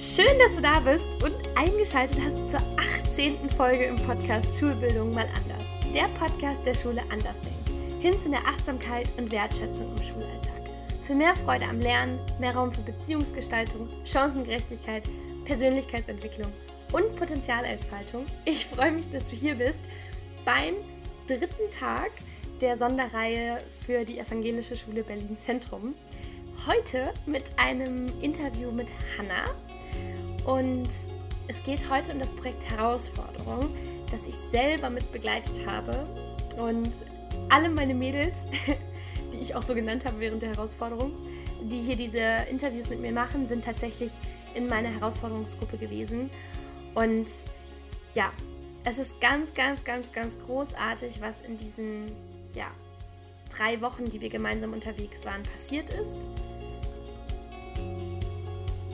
Schön, dass du da bist und eingeschaltet hast zur 18. Folge im Podcast Schulbildung mal anders. Der Podcast der Schule Andersdenken. Hin zu der Achtsamkeit und Wertschätzung im Schulalltag. Für mehr Freude am Lernen, mehr Raum für Beziehungsgestaltung, Chancengerechtigkeit, Persönlichkeitsentwicklung und Potenzialentfaltung. Ich freue mich, dass du hier bist beim dritten Tag der Sonderreihe für die Evangelische Schule Berlin Zentrum. Heute mit einem Interview mit Hanna. Und es geht heute um das Projekt Herausforderung, das ich selber mit begleitet habe. Und alle meine Mädels, die ich auch so genannt habe während der Herausforderung, die hier diese Interviews mit mir machen, sind tatsächlich in meiner Herausforderungsgruppe gewesen. Und ja, es ist ganz, ganz, ganz, ganz großartig, was in diesen ja, drei Wochen, die wir gemeinsam unterwegs waren, passiert ist.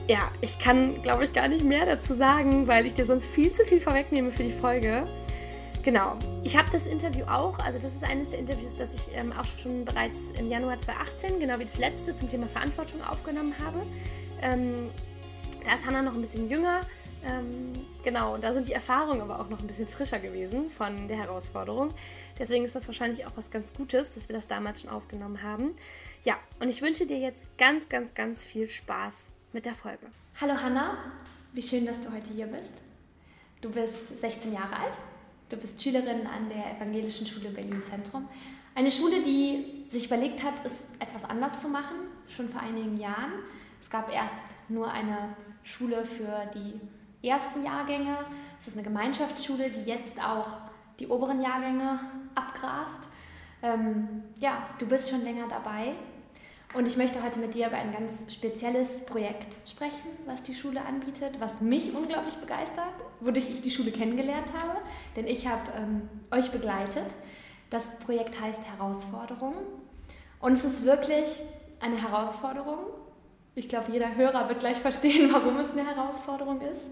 Ja, ich kann, glaube ich, gar nicht mehr dazu sagen, weil ich dir sonst viel zu viel vorwegnehme für die Folge. Genau. Ich habe das Interview auch, also das ist eines der Interviews, das ich ähm, auch schon bereits im Januar 2018, genau wie das letzte zum Thema Verantwortung aufgenommen habe. Ähm, da ist Hannah noch ein bisschen jünger. Ähm, genau, da sind die Erfahrungen aber auch noch ein bisschen frischer gewesen von der Herausforderung. Deswegen ist das wahrscheinlich auch was ganz Gutes, dass wir das damals schon aufgenommen haben. Ja, und ich wünsche dir jetzt ganz, ganz, ganz viel Spaß mit der Folge. Hallo Hanna, wie schön, dass du heute hier bist. Du bist 16 Jahre alt, du bist Schülerin an der Evangelischen Schule Berlin Zentrum. Eine Schule, die sich überlegt hat, es etwas anders zu machen, schon vor einigen Jahren. Es gab erst nur eine Schule für die ersten Jahrgänge. Es ist eine Gemeinschaftsschule, die jetzt auch die oberen Jahrgänge abgrast. Ähm, ja, du bist schon länger dabei und ich möchte heute mit dir über ein ganz spezielles Projekt sprechen, was die Schule anbietet, was mich unglaublich begeistert, wodurch ich die Schule kennengelernt habe, denn ich habe ähm, euch begleitet. Das Projekt heißt Herausforderung und es ist wirklich eine Herausforderung. Ich glaube, jeder Hörer wird gleich verstehen, warum es eine Herausforderung ist.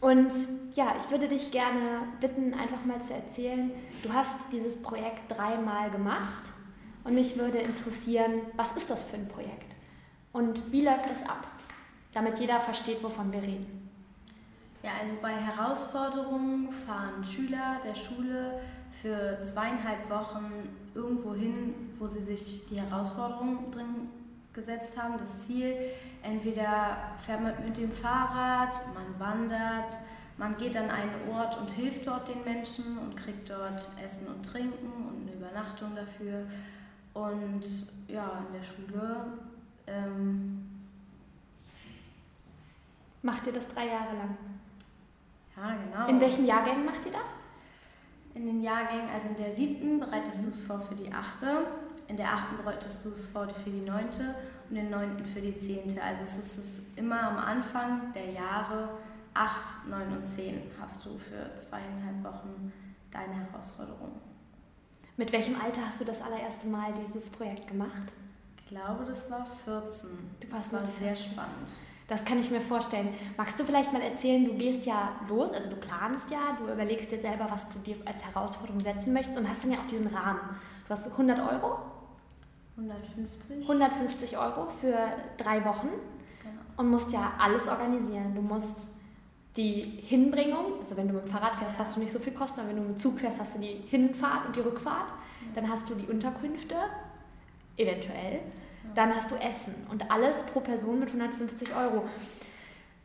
Und ja, ich würde dich gerne bitten, einfach mal zu erzählen, du hast dieses Projekt dreimal gemacht und mich würde interessieren, was ist das für ein Projekt und wie läuft das ab, damit jeder versteht, wovon wir reden. Ja, also bei Herausforderungen fahren Schüler der Schule für zweieinhalb Wochen irgendwo hin, wo sie sich die Herausforderungen drin gesetzt haben, das Ziel. Entweder fährt man mit dem Fahrrad, man wandert, man geht an einen Ort und hilft dort den Menschen und kriegt dort Essen und Trinken und eine Übernachtung dafür. Und ja, in der Schule. Ähm, macht ihr das drei Jahre lang? Ja, genau. In welchen Jahrgängen macht ihr das? In den Jahrgängen, also in der siebten bereitest du es vor für die achte, in der achten bereitest du es vor für die neunte und in der neunten für die zehnte. Also es ist es immer am Anfang der Jahre acht, neun und zehn hast du für zweieinhalb Wochen deine Herausforderung. Mit welchem Alter hast du das allererste Mal dieses Projekt gemacht? Ich glaube, das war 14. Du warst das war sehr spannend. Das kann ich mir vorstellen. Magst du vielleicht mal erzählen, du gehst ja los, also du planst ja, du überlegst dir selber, was du dir als Herausforderung setzen möchtest und hast dann ja auch diesen Rahmen. Du hast 100 Euro? 150. 150 Euro für drei Wochen genau. und musst ja alles organisieren. Du musst die Hinbringung, also wenn du mit dem Fahrrad fährst, hast du nicht so viel Kosten, aber wenn du mit dem Zug fährst, hast du die Hinfahrt und die Rückfahrt. Dann hast du die Unterkünfte, eventuell. Dann hast du Essen und alles pro Person mit 150 Euro.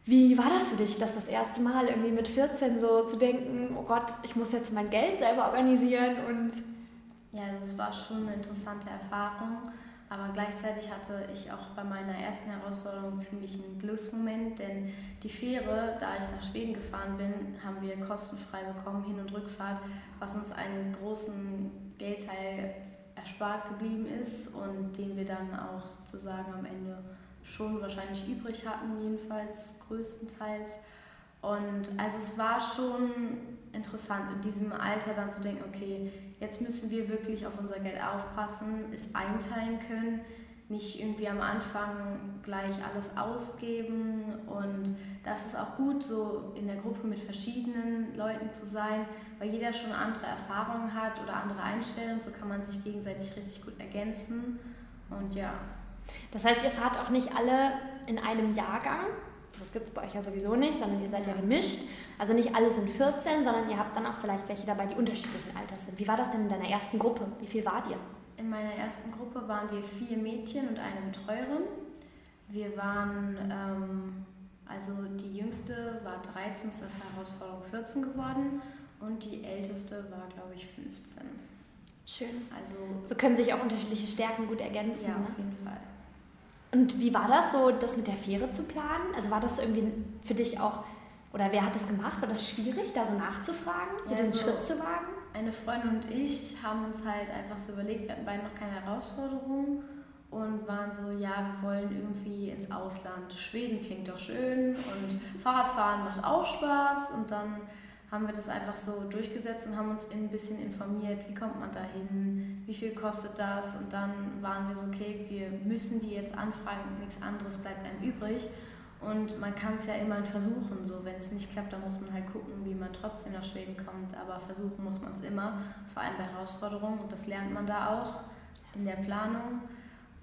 Wie war das für dich, das das erste Mal irgendwie mit 14 so zu denken, oh Gott, ich muss jetzt mein Geld selber organisieren und... Ja, also es war schon eine interessante Erfahrung. Aber gleichzeitig hatte ich auch bei meiner ersten Herausforderung ziemlich einen Glücksmoment, denn die Fähre, da ich nach Schweden gefahren bin, haben wir kostenfrei bekommen, Hin- und Rückfahrt, was uns einen großen Geldteil erspart geblieben ist und den wir dann auch sozusagen am Ende schon wahrscheinlich übrig hatten, jedenfalls größtenteils. Und also es war schon interessant in diesem Alter dann zu denken, okay, jetzt müssen wir wirklich auf unser Geld aufpassen, es einteilen können, nicht irgendwie am Anfang gleich alles ausgeben. Und das ist auch gut, so in der Gruppe mit verschiedenen Leuten zu sein, weil jeder schon andere Erfahrungen hat oder andere Einstellungen. So kann man sich gegenseitig richtig gut ergänzen. Und ja. Das heißt, ihr fahrt auch nicht alle in einem Jahrgang, das gibt es bei euch ja sowieso nicht, sondern ihr seid ja gemischt. Also nicht alle sind 14, sondern ihr habt dann auch vielleicht welche dabei, die unterschiedlichen Alters sind. Wie war das denn in deiner ersten Gruppe? Wie viel wart ihr? In meiner ersten Gruppe waren wir vier Mädchen und eine Betreuerin. Wir waren, ähm, also die jüngste war 13, ist auf Herausforderung 14 geworden und die älteste war, glaube ich, 15. Schön. Also so können sich auch unterschiedliche Stärken gut ergänzen. Ja, ne? auf jeden Fall. Und wie war das so, das mit der Fähre zu planen? Also war das irgendwie für dich auch, oder wer hat das gemacht? War das schwierig, da so nachzufragen, so ja, diesen also Schritt zu wagen? Eine Freundin und ich haben uns halt einfach so überlegt, wir hatten beide noch keine Herausforderungen und waren so, ja, wir wollen irgendwie ins Ausland. Schweden klingt doch schön und Fahrradfahren macht auch Spaß und dann haben wir das einfach so durchgesetzt und haben uns ein bisschen informiert, wie kommt man da hin, wie viel kostet das? Und dann waren wir so, okay, wir müssen die jetzt anfragen, nichts anderes bleibt einem übrig. Und man kann es ja immer versuchen, so wenn es nicht klappt, dann muss man halt gucken, wie man trotzdem nach Schweden kommt, aber versuchen muss man es immer, vor allem bei Herausforderungen. Und das lernt man da auch in der Planung.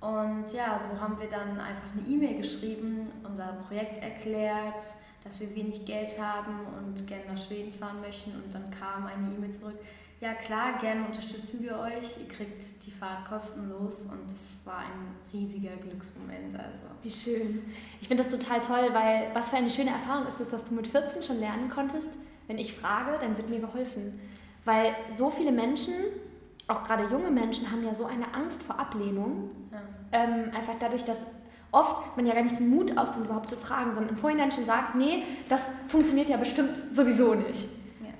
Und ja, so haben wir dann einfach eine E-Mail geschrieben, unser Projekt erklärt, dass wir wenig Geld haben und gerne nach Schweden fahren möchten. Und dann kam eine E-Mail zurück, ja klar, gerne unterstützen wir euch, ihr kriegt die Fahrt kostenlos und das war ein riesiger Glücksmoment. Also. Wie schön. Ich finde das total toll, weil was für eine schöne Erfahrung ist es, dass du mit 14 schon lernen konntest. Wenn ich frage, dann wird mir geholfen. Weil so viele Menschen, auch gerade junge Menschen, haben ja so eine Angst vor Ablehnung. Ja. Ähm, einfach dadurch, dass oft man ja gar nicht den Mut aufbringt, überhaupt zu fragen, sondern im Vorhinein schon sagt, nee, das funktioniert ja bestimmt sowieso nicht. Ja.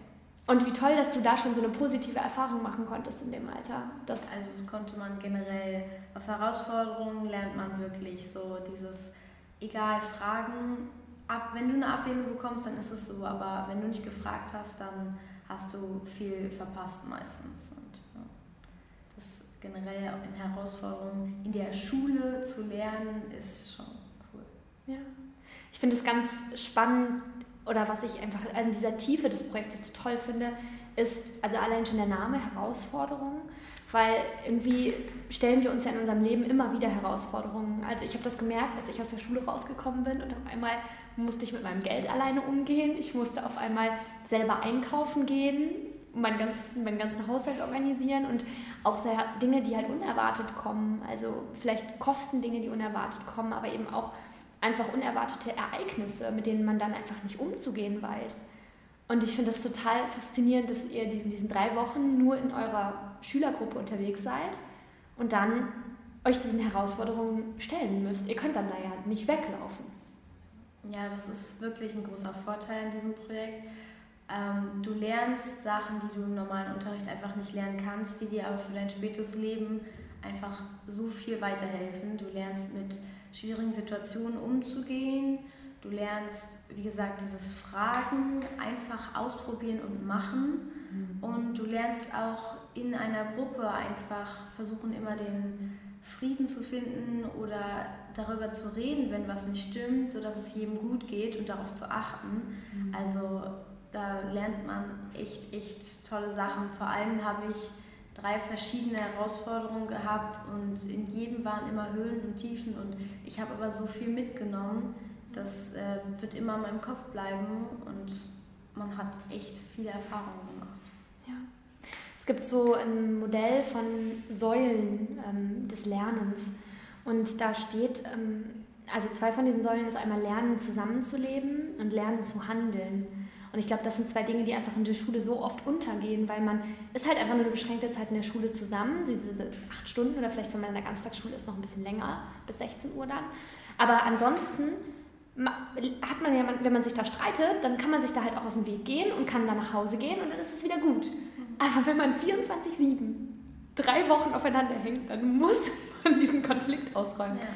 Und wie toll, dass du da schon so eine positive Erfahrung machen konntest in dem Alter. Das also das konnte man generell auf Herausforderungen lernt man wirklich so dieses, egal, Fragen, ab, wenn du eine Ablehnung bekommst, dann ist es so, aber wenn du nicht gefragt hast, dann hast du viel verpasst meistens generell in Herausforderungen in der Schule zu lernen, ist schon cool. Ja. Ich finde es ganz spannend oder was ich einfach an dieser Tiefe des Projektes so toll finde, ist also allein schon der Name Herausforderungen, weil irgendwie stellen wir uns ja in unserem Leben immer wieder Herausforderungen. Also ich habe das gemerkt, als ich aus der Schule rausgekommen bin und auf einmal musste ich mit meinem Geld alleine umgehen. Ich musste auf einmal selber einkaufen gehen, meinen ganzen, meinen ganzen Haushalt organisieren und auch so Dinge, die halt unerwartet kommen, also vielleicht Kostendinge, die unerwartet kommen, aber eben auch einfach unerwartete Ereignisse, mit denen man dann einfach nicht umzugehen weiß. Und ich finde das total faszinierend, dass ihr in diesen drei Wochen nur in eurer Schülergruppe unterwegs seid und dann euch diesen Herausforderungen stellen müsst. Ihr könnt dann da ja nicht weglaufen. Ja, das ist wirklich ein großer Vorteil in diesem Projekt ähm, du lernst Sachen, die du im normalen Unterricht einfach nicht lernen kannst, die dir aber für dein spätes Leben einfach so viel weiterhelfen. Du lernst mit schwierigen Situationen umzugehen. Du lernst, wie gesagt, dieses Fragen einfach ausprobieren und machen. Mhm. Und du lernst auch in einer Gruppe einfach versuchen, immer den Frieden zu finden oder darüber zu reden, wenn was nicht stimmt, sodass es jedem gut geht und darauf zu achten. Mhm. Also da lernt man echt, echt tolle Sachen. Vor allem habe ich drei verschiedene Herausforderungen gehabt und in jedem waren immer Höhen und Tiefen und ich habe aber so viel mitgenommen, das äh, wird immer in meinem Kopf bleiben und man hat echt viele Erfahrungen gemacht. Ja. Es gibt so ein Modell von Säulen ähm, des Lernens und da steht, ähm, also zwei von diesen Säulen ist einmal Lernen zusammenzuleben und Lernen zu handeln. Und ich glaube, das sind zwei Dinge, die einfach in der Schule so oft untergehen, weil man ist halt einfach nur eine beschränkte Zeit in der Schule zusammen, diese acht Stunden oder vielleicht, wenn man in der Ganztagsschule ist, noch ein bisschen länger, bis 16 Uhr dann. Aber ansonsten hat man ja, wenn man sich da streitet, dann kann man sich da halt auch aus dem Weg gehen und kann dann nach Hause gehen und dann ist es wieder gut. Aber wenn man 24-7 drei Wochen aufeinander hängt, dann muss man diesen Konflikt ausräumen. Ja.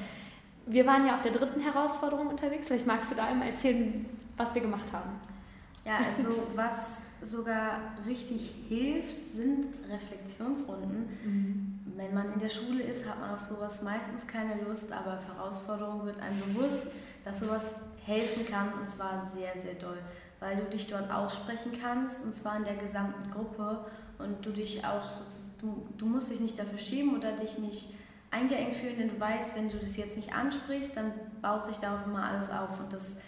Wir waren ja auf der dritten Herausforderung unterwegs. Vielleicht magst du da einmal erzählen, was wir gemacht haben. Ja, also was sogar richtig hilft, sind Reflexionsrunden. Mhm. Wenn man in der Schule ist, hat man auf sowas meistens keine Lust, aber auf Herausforderungen wird einem bewusst, dass sowas helfen kann und zwar sehr, sehr doll, weil du dich dort aussprechen kannst und zwar in der gesamten Gruppe und du dich auch, du, du musst dich nicht dafür schämen oder dich nicht eingeengt fühlen, denn du weißt, wenn du das jetzt nicht ansprichst, dann baut sich darauf immer alles auf und das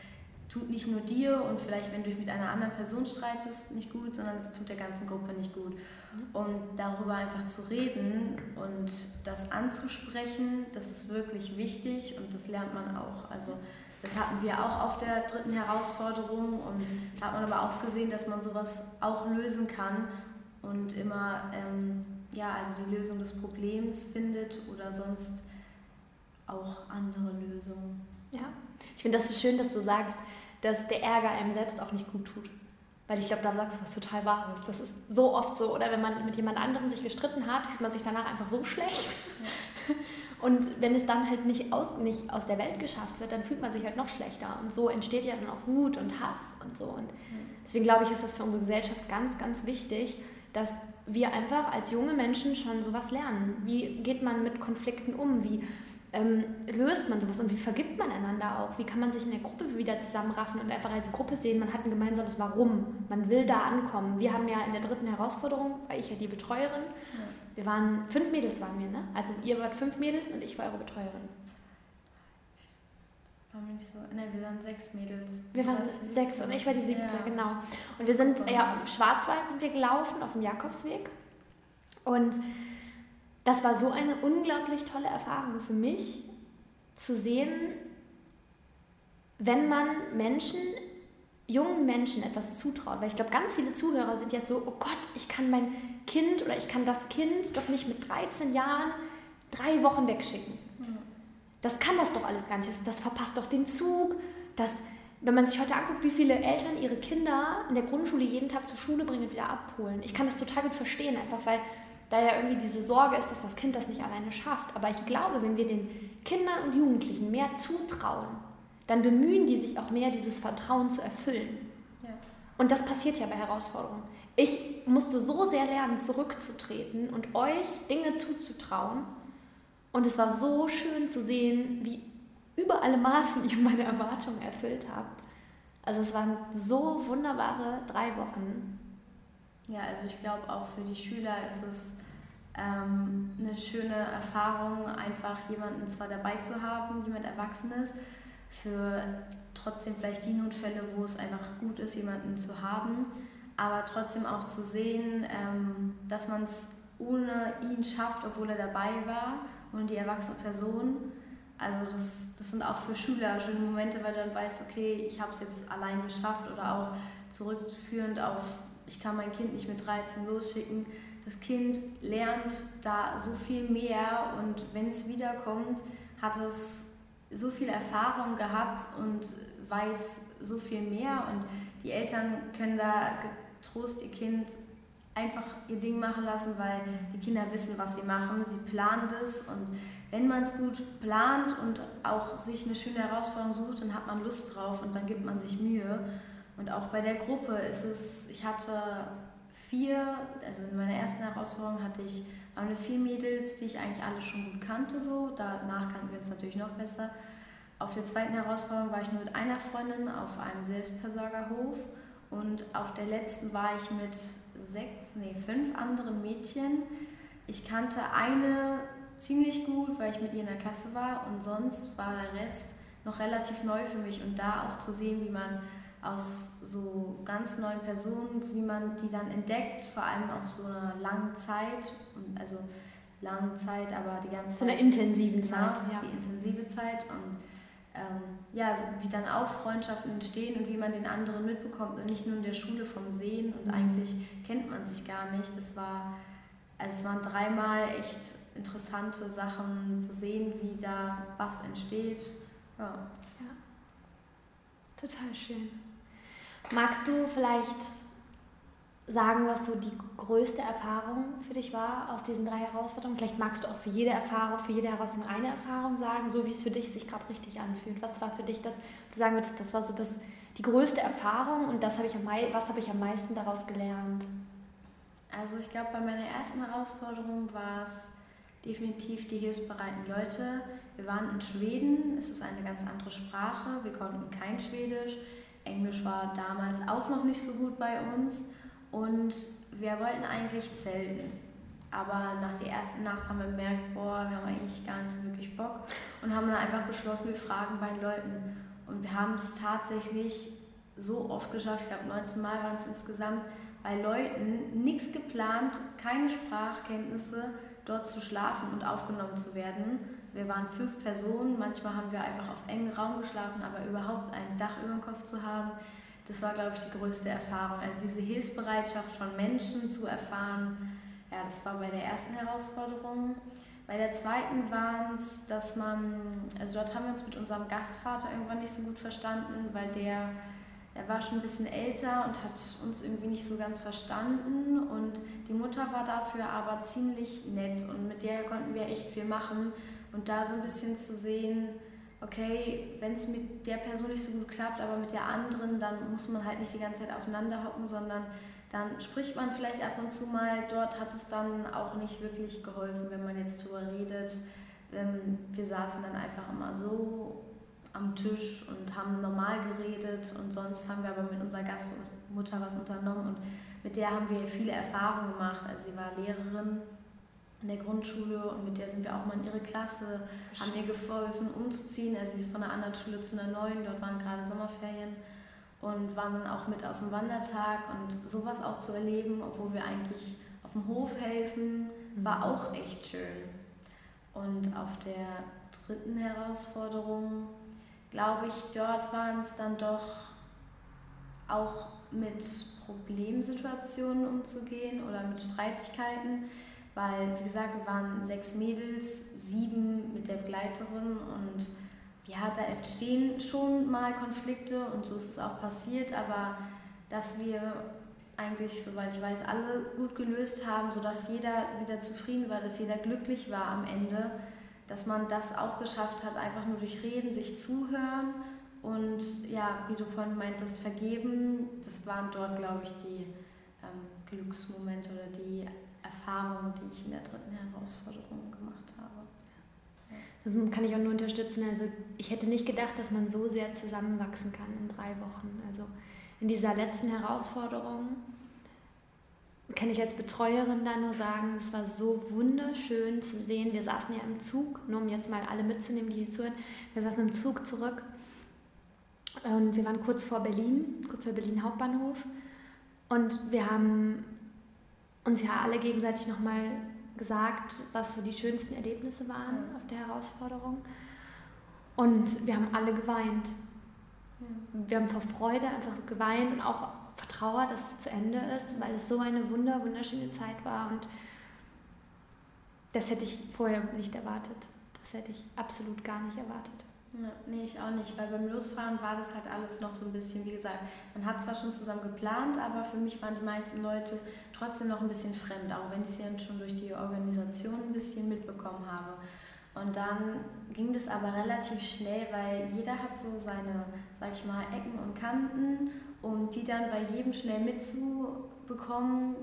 tut nicht nur dir und vielleicht, wenn du dich mit einer anderen Person streitest, nicht gut, sondern es tut der ganzen Gruppe nicht gut. Mhm. Und darüber einfach zu reden und das anzusprechen, das ist wirklich wichtig und das lernt man auch. Also das hatten wir auch auf der dritten Herausforderung und da hat man aber auch gesehen, dass man sowas auch lösen kann und immer ähm, ja, also die Lösung des Problems findet oder sonst auch andere Lösungen. Ja, ich finde das so schön, dass du sagst, dass der Ärger einem selbst auch nicht gut tut. Weil ich glaube, da sagst du was total Wahres. Das ist so oft so. Oder wenn man mit jemand anderem sich gestritten hat, fühlt man sich danach einfach so schlecht. Und wenn es dann halt nicht aus, nicht aus der Welt geschafft wird, dann fühlt man sich halt noch schlechter. Und so entsteht ja dann auch Wut und Hass und so. Und deswegen glaube ich, ist das für unsere Gesellschaft ganz, ganz wichtig, dass wir einfach als junge Menschen schon sowas lernen. Wie geht man mit Konflikten um? Wie ähm, löst man sowas und wie vergibt man einander auch? Wie kann man sich in der Gruppe wieder zusammenraffen und einfach als Gruppe sehen, man hat ein gemeinsames Warum, man will da ankommen. Wir haben ja in der dritten Herausforderung, weil ich ja die Betreuerin, ja. wir waren, fünf Mädels waren wir, ne? Also ihr wart fünf Mädels und ich war eure Betreuerin. Waren wir nicht so, ne, wir waren sechs Mädels. Wir waren sechs und ich war die siebte, ja. genau. Und wir sind, ja, im Schwarzwald sind wir gelaufen, auf dem Jakobsweg und das war so eine unglaublich tolle Erfahrung für mich, zu sehen, wenn man Menschen, jungen Menschen etwas zutraut. Weil ich glaube, ganz viele Zuhörer sind jetzt so, oh Gott, ich kann mein Kind oder ich kann das Kind doch nicht mit 13 Jahren drei Wochen wegschicken. Das kann das doch alles gar nicht. Das, das verpasst doch den Zug. Das, wenn man sich heute anguckt, wie viele Eltern ihre Kinder in der Grundschule jeden Tag zur Schule bringen und wieder abholen. Ich kann das total gut verstehen, einfach weil da ja irgendwie diese Sorge ist, dass das Kind das nicht alleine schafft. Aber ich glaube, wenn wir den Kindern und Jugendlichen mehr zutrauen, dann bemühen die sich auch mehr, dieses Vertrauen zu erfüllen. Ja. Und das passiert ja bei Herausforderungen. Ich musste so sehr lernen, zurückzutreten und euch Dinge zuzutrauen. Und es war so schön zu sehen, wie über alle Maßen ihr meine Erwartungen erfüllt habt. Also es waren so wunderbare drei Wochen. Ja, also ich glaube auch für die Schüler ist es ähm, eine schöne Erfahrung, einfach jemanden zwar dabei zu haben, jemand Erwachsenes, für trotzdem vielleicht die Notfälle, wo es einfach gut ist, jemanden zu haben, aber trotzdem auch zu sehen, ähm, dass man es ohne ihn schafft, obwohl er dabei war und die erwachsene Person. Also das, das sind auch für Schüler schöne Momente, weil du dann weißt, okay, ich habe es jetzt allein geschafft oder auch zurückführend auf, ich kann mein Kind nicht mit 13 losschicken, das Kind lernt da so viel mehr und wenn es wiederkommt, hat es so viel Erfahrung gehabt und weiß so viel mehr. Und die Eltern können da getrost ihr Kind einfach ihr Ding machen lassen, weil die Kinder wissen, was sie machen, sie planen das. Und wenn man es gut plant und auch sich eine schöne Herausforderung sucht, dann hat man Lust drauf und dann gibt man sich Mühe. Und auch bei der Gruppe ist es, ich hatte vier, also in meiner ersten Herausforderung hatte ich, waren wir vier Mädels, die ich eigentlich alle schon gut kannte, so. Danach kannten wir uns natürlich noch besser. Auf der zweiten Herausforderung war ich nur mit einer Freundin auf einem Selbstversorgerhof und auf der letzten war ich mit sechs, nee, fünf anderen Mädchen. Ich kannte eine ziemlich gut, weil ich mit ihr in der Klasse war und sonst war der Rest noch relativ neu für mich und da auch zu sehen, wie man aus so ganz neuen Personen, wie man die dann entdeckt, vor allem auf so einer langen Zeit, also lange Zeit, aber die ganze Zeit. So einer intensiven genau, Zeit. Ja. Die intensive Zeit und ähm, ja, also wie dann auch Freundschaften entstehen und wie man den anderen mitbekommt und nicht nur in der Schule vom Sehen und mhm. eigentlich kennt man sich gar nicht. Das war, also es waren dreimal echt interessante Sachen zu sehen, wie da was entsteht. Ja. ja. Total schön. Magst du vielleicht sagen, was so die größte Erfahrung für dich war aus diesen drei Herausforderungen? Vielleicht magst du auch für jede Erfahrung, für jede Herausforderung eine Erfahrung sagen, so wie es für dich sich gerade richtig anfühlt. Was war für dich das, du sagen würdest, das war so das, die größte Erfahrung und das habe ich am, was habe ich am meisten daraus gelernt? Also ich glaube, bei meiner ersten Herausforderung war es definitiv die hilfsbereiten Leute. Wir waren in Schweden, es ist eine ganz andere Sprache, wir konnten kein Schwedisch. Englisch war damals auch noch nicht so gut bei uns und wir wollten eigentlich zelten. Aber nach der ersten Nacht haben wir gemerkt, boah, wir haben eigentlich gar nicht so wirklich Bock und haben dann einfach beschlossen, wir fragen bei den Leuten. und wir haben es tatsächlich so oft geschafft, ich glaube 19 Mal waren es insgesamt, bei Leuten nichts geplant, keine Sprachkenntnisse, dort zu schlafen und aufgenommen zu werden. Wir waren fünf Personen, manchmal haben wir einfach auf engen Raum geschlafen, aber überhaupt ein Dach über dem Kopf zu haben, das war, glaube ich, die größte Erfahrung. Also diese Hilfsbereitschaft von Menschen zu erfahren, ja, das war bei der ersten Herausforderung. Bei der zweiten war es, dass man, also dort haben wir uns mit unserem Gastvater irgendwann nicht so gut verstanden, weil der er war schon ein bisschen älter und hat uns irgendwie nicht so ganz verstanden. Und die Mutter war dafür aber ziemlich nett und mit der konnten wir echt viel machen. Und da so ein bisschen zu sehen, okay, wenn es mit der Person nicht so gut klappt, aber mit der anderen, dann muss man halt nicht die ganze Zeit aufeinander hocken, sondern dann spricht man vielleicht ab und zu mal. Dort hat es dann auch nicht wirklich geholfen, wenn man jetzt drüber redet. Ähm, wir saßen dann einfach immer so am Tisch und haben normal geredet und sonst haben wir aber mit unserer Gastmutter was unternommen und mit der haben wir viele Erfahrungen gemacht. Also sie war Lehrerin in der Grundschule und mit der sind wir auch mal in ihre Klasse, haben ihr geholfen umzuziehen. Also sie ist von einer anderen Schule zu einer neuen, dort waren gerade Sommerferien und waren dann auch mit auf dem Wandertag und sowas auch zu erleben, obwohl wir eigentlich auf dem Hof helfen, war auch echt schön. Und auf der dritten Herausforderung glaube ich, dort waren es dann doch auch mit Problemsituationen umzugehen oder mit Streitigkeiten, weil, wie gesagt, wir waren sechs Mädels, sieben mit der Begleiterin und ja, da entstehen schon mal Konflikte und so ist es auch passiert, aber dass wir eigentlich, soweit ich weiß, alle gut gelöst haben, sodass jeder wieder zufrieden war, dass jeder glücklich war am Ende, dass man das auch geschafft hat, einfach nur durch Reden, sich zuhören und ja, wie du vorhin meintest, vergeben. Das waren dort, glaube ich, die ähm, Glücksmomente oder die Erfahrungen, die ich in der dritten Herausforderung gemacht habe. Das kann ich auch nur unterstützen. Also ich hätte nicht gedacht, dass man so sehr zusammenwachsen kann in drei Wochen. Also in dieser letzten Herausforderung kann ich als Betreuerin da nur sagen, es war so wunderschön zu sehen. Wir saßen ja im Zug, nur um jetzt mal alle mitzunehmen, die hier zuhören. Wir saßen im Zug zurück und wir waren kurz vor Berlin, kurz vor Berlin Hauptbahnhof. Und wir haben uns ja alle gegenseitig nochmal gesagt, was so die schönsten Erlebnisse waren ja. auf der Herausforderung. Und wir haben alle geweint. Ja. Wir haben vor Freude einfach geweint und auch vertraue, dass es zu Ende ist, weil es so eine wunder, wunderschöne Zeit war und das hätte ich vorher nicht erwartet. Das hätte ich absolut gar nicht erwartet. Nee, ich auch nicht, weil beim Losfahren war das halt alles noch so ein bisschen, wie gesagt, man hat zwar schon zusammen geplant, aber für mich waren die meisten Leute trotzdem noch ein bisschen fremd, auch wenn ich sie dann schon durch die Organisation ein bisschen mitbekommen habe. Und dann ging das aber relativ schnell, weil jeder hat so seine, sag ich mal, Ecken und Kanten und die dann bei jedem schnell mitzubekommen,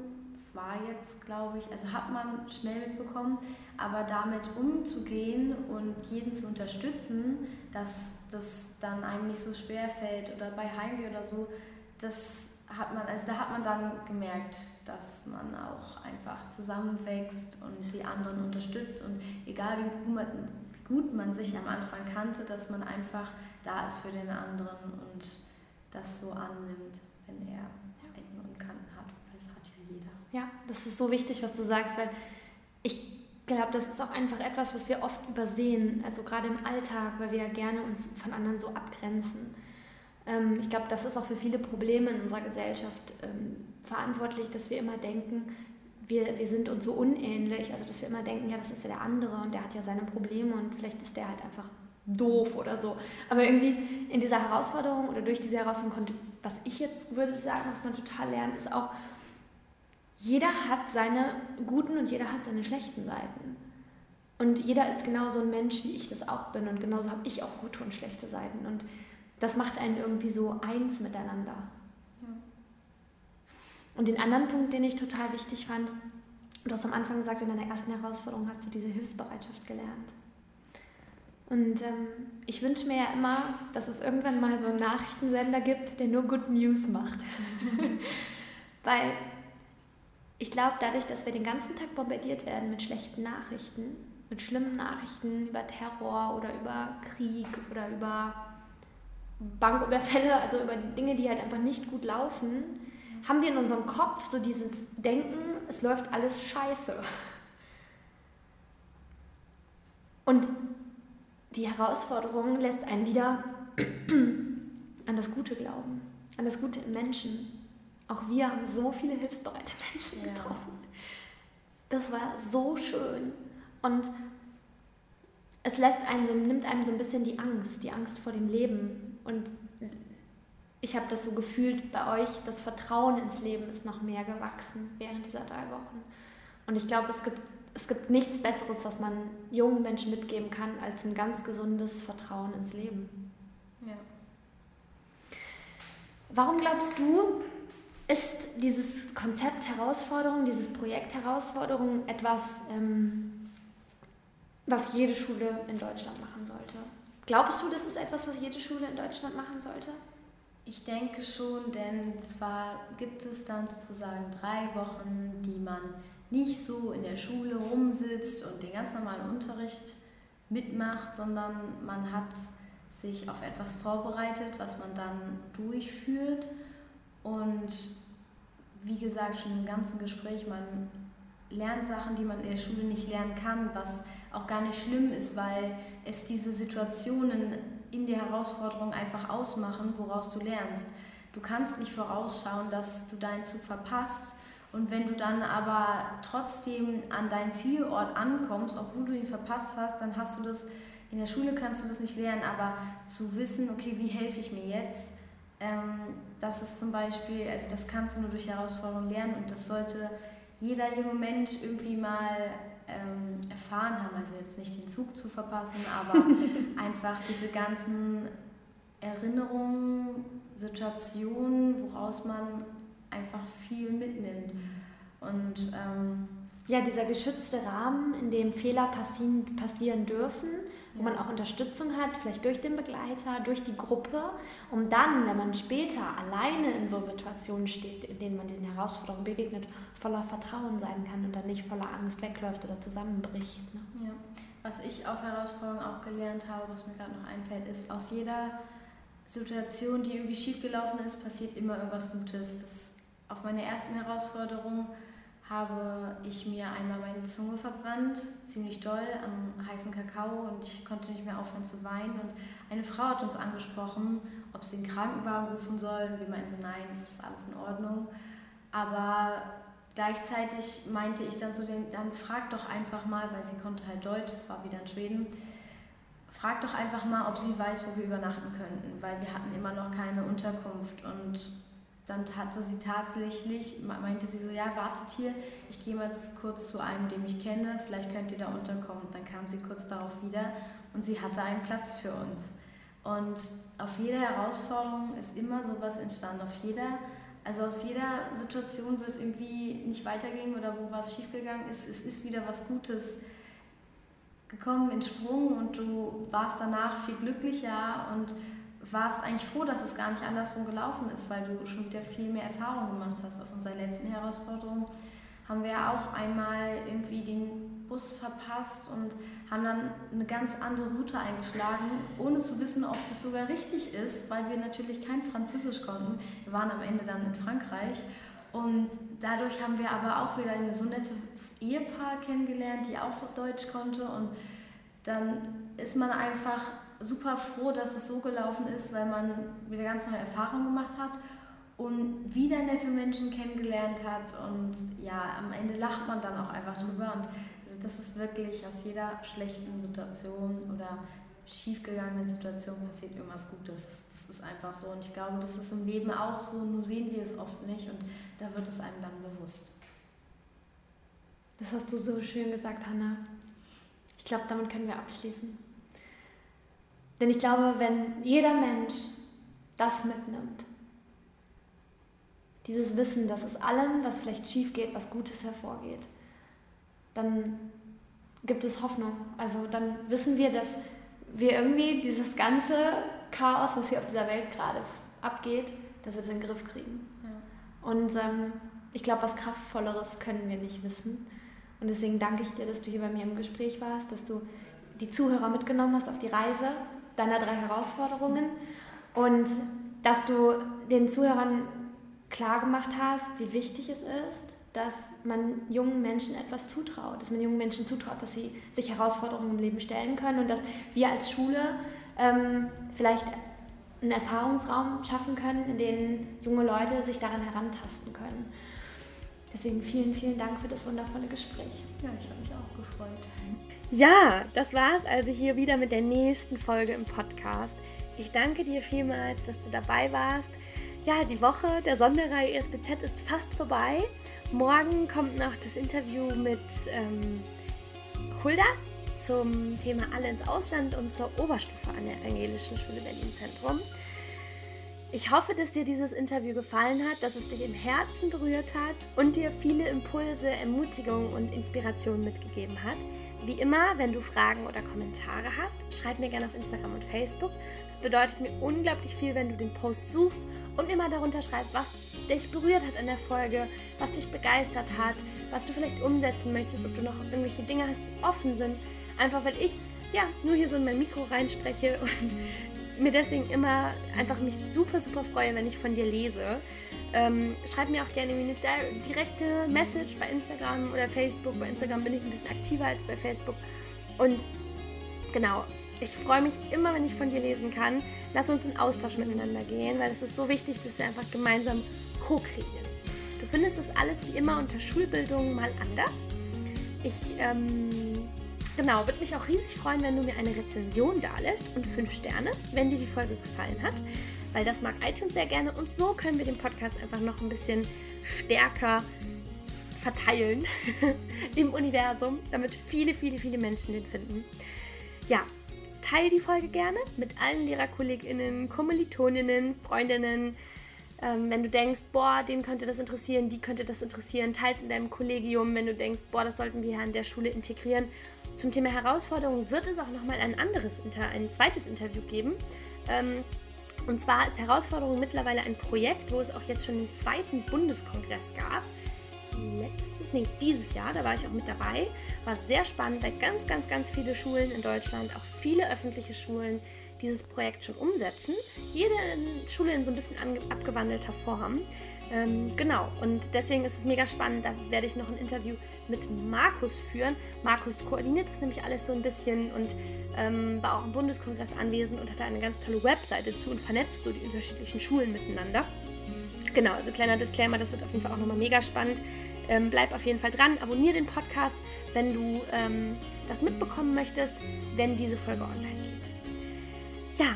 war jetzt, glaube ich, also hat man schnell mitbekommen, aber damit umzugehen und jeden zu unterstützen, dass das dann einem nicht so schwer fällt oder bei Heimweh oder so, das hat man, also da hat man dann gemerkt, dass man auch einfach zusammenwächst und die anderen unterstützt und egal wie gut man, wie gut man sich am Anfang kannte, dass man einfach da ist für den anderen und das so annimmt, wenn er Ecken und Kanten hat, weil es hat ja jeder. Ja, das ist so wichtig, was du sagst, weil ich glaube, das ist auch einfach etwas, was wir oft übersehen, also gerade im Alltag, weil wir ja gerne uns von anderen so abgrenzen. Ähm, ich glaube, das ist auch für viele Probleme in unserer Gesellschaft ähm, verantwortlich, dass wir immer denken, wir, wir sind uns so unähnlich, also dass wir immer denken, ja, das ist ja der andere und der hat ja seine Probleme und vielleicht ist der halt einfach doof oder so. Aber irgendwie in dieser Herausforderung oder durch diese Herausforderung konnte, was ich jetzt würde sagen, was man total lernt, ist auch, jeder hat seine guten und jeder hat seine schlechten Seiten. Und jeder ist genauso ein Mensch, wie ich das auch bin. Und genauso habe ich auch gute und schlechte Seiten. Und das macht einen irgendwie so eins miteinander. Ja. Und den anderen Punkt, den ich total wichtig fand, du hast am Anfang gesagt, in deiner ersten Herausforderung hast du diese Hilfsbereitschaft gelernt. Und ähm, ich wünsche mir ja immer, dass es irgendwann mal so einen Nachrichtensender gibt, der nur Good News macht. Weil ich glaube, dadurch, dass wir den ganzen Tag bombardiert werden mit schlechten Nachrichten, mit schlimmen Nachrichten über Terror oder über Krieg oder über Banküberfälle, also über Dinge, die halt einfach nicht gut laufen, haben wir in unserem Kopf so dieses Denken, es läuft alles scheiße. Und die Herausforderung lässt einen wieder an das Gute glauben, an das Gute im Menschen. Auch wir haben so viele hilfsbereite Menschen ja. getroffen. Das war so schön. Und es lässt einen so, nimmt einem so ein bisschen die Angst, die Angst vor dem Leben. Und ich habe das so gefühlt bei euch, das Vertrauen ins Leben ist noch mehr gewachsen während dieser drei Wochen. Und ich glaube, es gibt, es gibt nichts Besseres, was man jungen Menschen mitgeben kann, als ein ganz gesundes Vertrauen ins Leben. Ja. Warum glaubst du, ist dieses Konzept Herausforderung, dieses Projekt Herausforderung etwas, ähm, was jede Schule in Deutschland machen sollte? Glaubst du, das ist etwas, was jede Schule in Deutschland machen sollte? Ich denke schon, denn zwar gibt es dann sozusagen drei Wochen, die man nicht so in der Schule rumsitzt und den ganz normalen Unterricht mitmacht, sondern man hat sich auf etwas vorbereitet, was man dann durchführt. Und wie gesagt, schon im ganzen Gespräch, man lernt Sachen, die man in der Schule nicht lernen kann, was auch gar nicht schlimm ist, weil es diese Situationen in der Herausforderung einfach ausmachen, woraus du lernst. Du kannst nicht vorausschauen, dass du deinen Zug verpasst und wenn du dann aber trotzdem an deinen Zielort ankommst, obwohl du ihn verpasst hast, dann hast du das, in der Schule kannst du das nicht lernen, aber zu wissen, okay, wie helfe ich mir jetzt, ähm, das ist zum Beispiel, also das kannst du nur durch Herausforderungen lernen und das sollte jeder junge Mensch irgendwie mal ähm, erfahren haben, also jetzt nicht den Zug zu verpassen, aber einfach diese ganzen Erinnerungen, Situationen, woraus man einfach viel mitnimmt. Und ähm, ja, dieser geschützte Rahmen, in dem Fehler passieren, passieren dürfen, wo man auch Unterstützung hat, vielleicht durch den Begleiter, durch die Gruppe, um dann, wenn man später alleine in so Situationen steht, in denen man diesen Herausforderungen begegnet, voller Vertrauen sein kann und dann nicht voller Angst wegläuft oder zusammenbricht. Ne? Ja. Was ich auf Herausforderungen auch gelernt habe, was mir gerade noch einfällt, ist, aus jeder Situation, die irgendwie schiefgelaufen ist, passiert immer irgendwas Gutes. Das, auf meiner ersten Herausforderung habe ich mir einmal meine Zunge verbrannt, ziemlich doll am heißen Kakao und ich konnte nicht mehr aufhören zu weinen. Und eine Frau hat uns angesprochen, ob sie einen Krankenwagen rufen sollen. Wir meinten so, nein, es ist alles in Ordnung. Aber gleichzeitig meinte ich dann so, dann frag doch einfach mal, weil sie konnte halt Deutsch, es war wieder in Schweden, frag doch einfach mal, ob sie weiß, wo wir übernachten könnten, weil wir hatten immer noch keine Unterkunft und dann hatte sie tatsächlich, meinte sie so, ja, wartet hier, ich gehe mal kurz zu einem, den ich kenne, vielleicht könnt ihr da unterkommen. Dann kam sie kurz darauf wieder und sie hatte einen Platz für uns. Und auf jeder Herausforderung ist immer sowas entstanden. Auf jeder, also aus jeder Situation, wo es irgendwie nicht weiterging oder wo was schiefgegangen ist, es ist wieder was Gutes gekommen, entsprungen und du warst danach viel glücklicher und warst eigentlich froh, dass es gar nicht andersrum gelaufen ist, weil du schon wieder viel mehr Erfahrung gemacht hast. Auf unserer letzten Herausforderung haben wir auch einmal irgendwie den Bus verpasst und haben dann eine ganz andere Route eingeschlagen, ohne zu wissen, ob das sogar richtig ist, weil wir natürlich kein Französisch konnten. Wir waren am Ende dann in Frankreich und dadurch haben wir aber auch wieder ein so nettes Ehepaar kennengelernt, die auch Deutsch konnte und dann ist man einfach super froh, dass es so gelaufen ist, weil man wieder ganz neue Erfahrungen gemacht hat und wieder nette Menschen kennengelernt hat und ja, am Ende lacht man dann auch einfach drüber und also das ist wirklich aus jeder schlechten Situation oder schiefgegangenen Situation passiert irgendwas Gutes. Das ist einfach so und ich glaube, das ist im Leben auch so, nur sehen wir es oft nicht und da wird es einem dann bewusst. Das hast du so schön gesagt, Hanna. Ich glaube, damit können wir abschließen. Denn ich glaube, wenn jeder Mensch das mitnimmt, dieses Wissen, dass aus allem, was vielleicht schief geht, was Gutes hervorgeht, dann gibt es Hoffnung. Also dann wissen wir, dass wir irgendwie dieses ganze Chaos, was hier auf dieser Welt gerade abgeht, dass wir es in den Griff kriegen. Ja. Und ähm, ich glaube, was Kraftvolleres können wir nicht wissen. Und deswegen danke ich dir, dass du hier bei mir im Gespräch warst, dass du die Zuhörer mitgenommen hast auf die Reise deiner drei Herausforderungen und dass du den Zuhörern klar gemacht hast, wie wichtig es ist, dass man jungen Menschen etwas zutraut, dass man jungen Menschen zutraut, dass sie sich Herausforderungen im Leben stellen können und dass wir als Schule ähm, vielleicht einen Erfahrungsraum schaffen können, in dem junge Leute sich daran herantasten können. Deswegen vielen, vielen Dank für das wundervolle Gespräch. Ja, ich habe mich auch gefreut. Ja, das war es also hier wieder mit der nächsten Folge im Podcast. Ich danke dir vielmals, dass du dabei warst. Ja, die Woche der Sonderreihe ESBZ ist fast vorbei. Morgen kommt noch das Interview mit ähm, Hulda zum Thema Alle ins Ausland und zur Oberstufe an der Evangelischen Schule Berlin Zentrum. Ich hoffe, dass dir dieses Interview gefallen hat, dass es dich im Herzen berührt hat und dir viele Impulse, Ermutigung und Inspiration mitgegeben hat. Wie immer, wenn du Fragen oder Kommentare hast, schreib mir gerne auf Instagram und Facebook. Es bedeutet mir unglaublich viel, wenn du den Post suchst und mir mal darunter schreibst, was dich berührt hat in der Folge, was dich begeistert hat, was du vielleicht umsetzen möchtest, ob du noch irgendwelche Dinge hast, die offen sind. Einfach weil ich ja nur hier so in mein Mikro reinspreche und mir deswegen immer einfach mich super, super freue, wenn ich von dir lese. Ähm, schreib mir auch gerne eine direkte Message bei Instagram oder Facebook. Bei Instagram bin ich ein bisschen aktiver als bei Facebook. Und genau, ich freue mich immer, wenn ich von dir lesen kann. Lass uns in Austausch miteinander gehen, weil es ist so wichtig, dass wir einfach gemeinsam co-kreieren. Du findest das alles wie immer unter Schulbildung mal anders. Ich ähm, Genau, würde mich auch riesig freuen, wenn du mir eine Rezension da lässt und fünf Sterne, wenn dir die Folge gefallen hat, weil das mag iTunes sehr gerne und so können wir den Podcast einfach noch ein bisschen stärker verteilen im Universum, damit viele, viele, viele Menschen den finden. Ja, teile die Folge gerne mit allen LehrerkollegInnen, Kommilitoninnen, Freundinnen. Ähm, wenn du denkst, boah, den könnte das interessieren, die könnte das interessieren, teils in deinem Kollegium, wenn du denkst, boah, das sollten wir hier an der Schule integrieren zum Thema Herausforderungen wird es auch nochmal ein anderes, ein zweites Interview geben. Ähm, und zwar ist Herausforderung mittlerweile ein Projekt, wo es auch jetzt schon den zweiten Bundeskongress gab. Letztes, nee, dieses Jahr, da war ich auch mit dabei. War sehr spannend, weil ganz, ganz, ganz viele Schulen in Deutschland, auch viele öffentliche Schulen, dieses Projekt schon umsetzen. Jede Schule in so ein bisschen abgewandelter Form. Ähm, genau, und deswegen ist es mega spannend. Da werde ich noch ein Interview mit Markus führen. Markus koordiniert das nämlich alles so ein bisschen und ähm, war auch im Bundeskongress anwesend und hatte eine ganz tolle Webseite zu und vernetzt so die unterschiedlichen Schulen miteinander. Genau, also kleiner Disclaimer, das wird auf jeden Fall auch nochmal mega spannend. Ähm, bleib auf jeden Fall dran, abonniere den Podcast, wenn du ähm, das mitbekommen möchtest, wenn diese Folge online geht. Ja,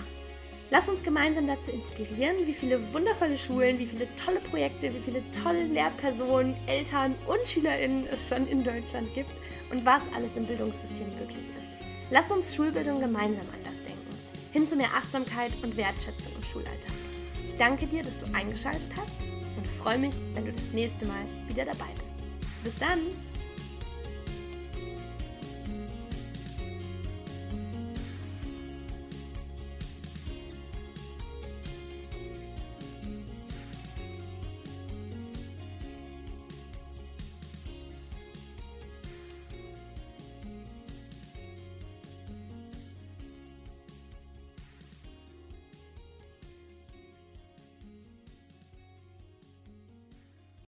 Lass uns gemeinsam dazu inspirieren, wie viele wundervolle Schulen, wie viele tolle Projekte, wie viele tolle Lehrpersonen, Eltern und SchülerInnen es schon in Deutschland gibt und was alles im Bildungssystem möglich ist. Lass uns Schulbildung gemeinsam anders denken, hin zu mehr Achtsamkeit und Wertschätzung im Schulalltag. Ich danke dir, dass du eingeschaltet hast und freue mich, wenn du das nächste Mal wieder dabei bist. Bis dann!